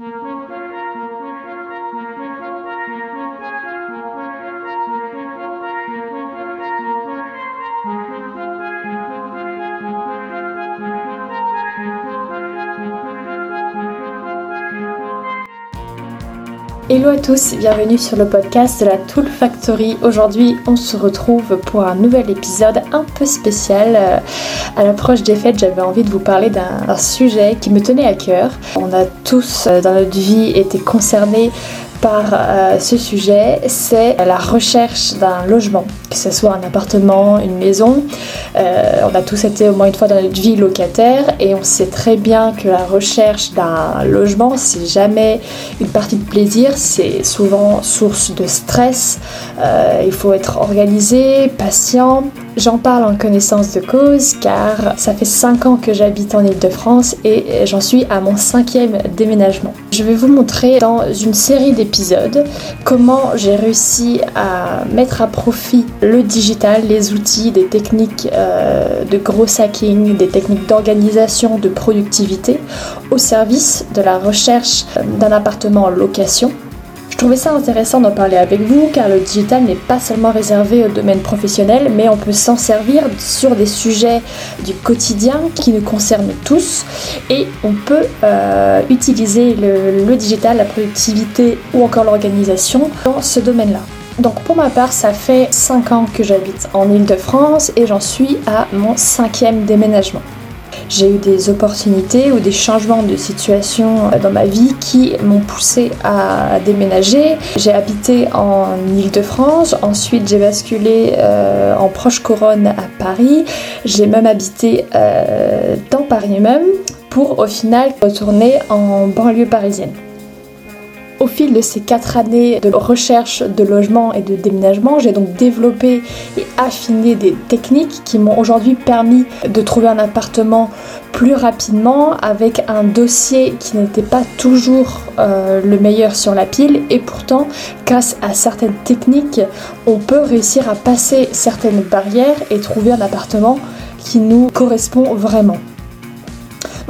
Mm-hmm. Hello à tous, bienvenue sur le podcast de la Tool Factory. Aujourd'hui, on se retrouve pour un nouvel épisode un peu spécial. Euh, à l'approche des fêtes, j'avais envie de vous parler d'un sujet qui me tenait à cœur. On a tous euh, dans notre vie été concernés par euh, ce sujet, c'est la recherche d'un logement, que ce soit un appartement, une maison. Euh, on a tous été au moins une fois dans notre vie locataire et on sait très bien que la recherche d'un logement, c'est jamais une partie de plaisir, c'est souvent source de stress. Euh, il faut être organisé, patient. J'en parle en connaissance de cause car ça fait 5 ans que j'habite en Ile-de-France et j'en suis à mon cinquième déménagement. Je vais vous montrer dans une série d'épisodes comment j'ai réussi à mettre à profit le digital, les outils, des techniques euh, de gros hacking, des techniques d'organisation, de productivité au service de la recherche d'un appartement en location trouvais ça intéressant d'en parler avec vous car le digital n'est pas seulement réservé au domaine professionnel mais on peut s'en servir sur des sujets du quotidien qui nous concernent tous et on peut euh, utiliser le, le digital, la productivité ou encore l'organisation dans ce domaine-là. Donc pour ma part, ça fait 5 ans que j'habite en Ile-de-France et j'en suis à mon cinquième déménagement j'ai eu des opportunités ou des changements de situation dans ma vie qui m'ont poussé à déménager. J'ai habité en Ile-de-France, ensuite j'ai basculé euh, en proche couronne à Paris, j'ai même habité euh, dans Paris même pour au final retourner en banlieue parisienne. Au fil de ces quatre années de recherche de logement et de déménagement, j'ai donc développé et affiné des techniques qui m'ont aujourd'hui permis de trouver un appartement plus rapidement avec un dossier qui n'était pas toujours euh, le meilleur sur la pile et pourtant grâce à certaines techniques on peut réussir à passer certaines barrières et trouver un appartement qui nous correspond vraiment.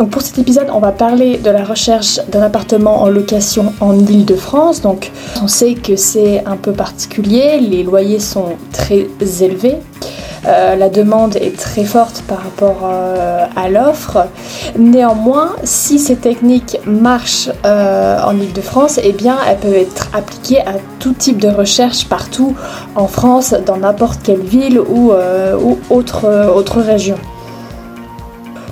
Pour cet épisode, on va parler de la recherche d'un appartement en location en Ile-de-France. Donc on sait que c'est un peu particulier, les loyers sont très élevés. Euh, la demande est très forte par rapport euh, à l'offre. Néanmoins, si ces techniques marchent euh, en Ile-de-France, eh bien, elles peuvent être appliquées à tout type de recherche partout en France, dans n'importe quelle ville ou, autre région.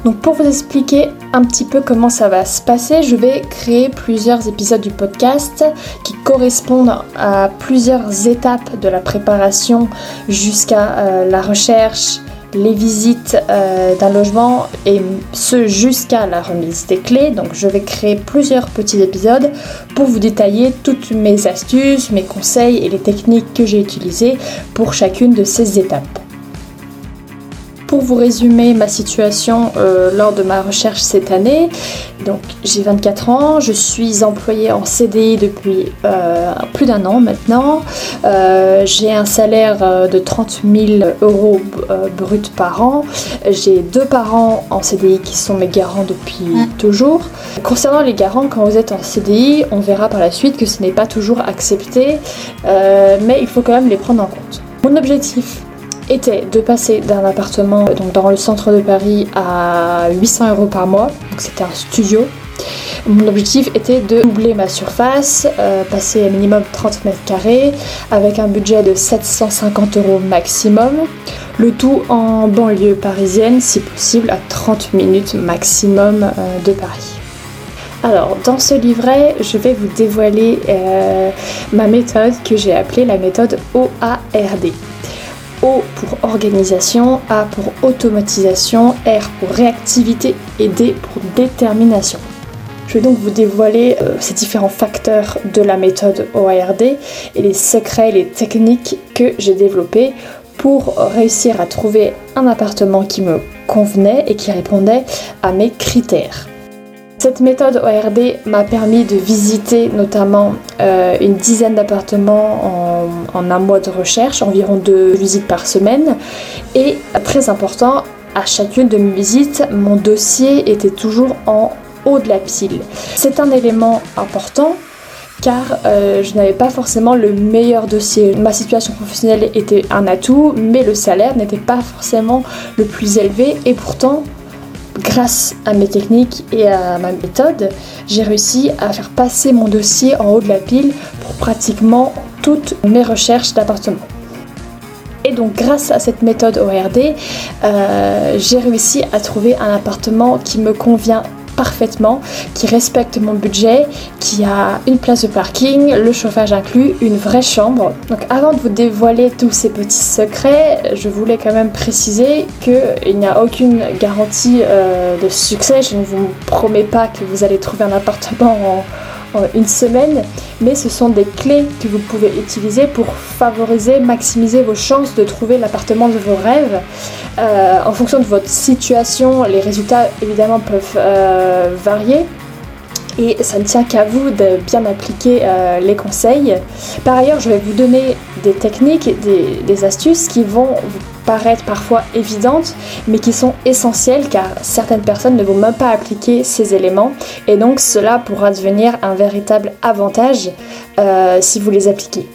Donc pour vous expliquer un petit peu comment ça va se passer, je vais créer plusieurs épisodes du podcast qui correspondent à plusieurs étapes de la préparation jusqu'à euh, la recherche, les visites euh, d'un logement et ce jusqu'à la remise des clés. Donc je vais créer plusieurs petits épisodes pour vous détailler toutes mes astuces, mes conseils et les techniques que j'ai utilisées pour chacune de ces étapes. Pour vous résumer ma situation euh, lors de ma recherche cette année, donc j'ai 24 ans, je suis employée en CDI depuis euh, plus d'un an maintenant. Euh, j'ai un salaire de 30 000 euros brut par an. J'ai deux parents en CDI qui sont mes garants depuis toujours. Concernant les garants, quand vous êtes en CDI, on verra par la suite que ce n'est pas toujours accepté, mais il faut quand même les prendre en compte. Mon objectif était de passer d'un appartement donc dans le centre de Paris à 800 euros par mois, donc c'était un studio. Mon objectif était de doubler ma surface, euh, passer à minimum 30 mètres carrés, avec un budget de 750 euros maximum. Le tout en banlieue parisienne, si possible, à 30 minutes maximum euh, de Paris. Alors, dans ce livret, je vais vous dévoiler euh, ma méthode que j'ai appelée la méthode OARD. O pour organisation, A pour automatisation, R pour réactivité et D pour détermination. Je vais donc vous dévoiler euh, ces différents facteurs de la méthode OARD et les secrets, les techniques que j'ai développés pour réussir à trouver un appartement qui me convenait et qui répondait à mes critères. Cette méthode ORD m'a permis de visiter notamment euh, une dizaine d'appartements en, un mois de recherche, environ deux visites par semaine. Et très important, à chacune de mes visites, mon dossier était toujours en haut de la pile. C'est un élément important car euh, je n'avais pas forcément le meilleur dossier. Ma situation professionnelle était un atout, mais le salaire n'était pas forcément le plus élevé et pourtant grâce à mes techniques et à ma méthode, j'ai réussi à faire passer mon dossier en haut de la pile pour pratiquement toutes mes recherches d'appartement. Et donc grâce à cette méthode ORD, euh, j'ai réussi à trouver un appartement qui me convient parfaitement, qui respecte mon budget, qui a une place de parking, le chauffage inclus, une vraie chambre. Donc avant de vous dévoiler tous ces petits secrets, je voulais quand même préciser qu'il n'y a aucune garantie euh, de succès. Je ne vous promets pas que vous allez trouver un appartement en une semaine, mais ce sont des clés que vous pouvez utiliser pour favoriser, maximiser vos chances de trouver l'appartement de vos rêves. Euh, en fonction de votre situation, les résultats évidemment peuvent euh, varier et ça ne tient qu'à vous de bien appliquer euh, les conseils. Par ailleurs, je vais vous donner des techniques, des, astuces qui vont vous paraître parfois évidentes, mais qui sont essentielles car certaines personnes ne vont même pas appliquer ces éléments et donc cela pourra devenir un véritable avantage euh, si vous les appliquez.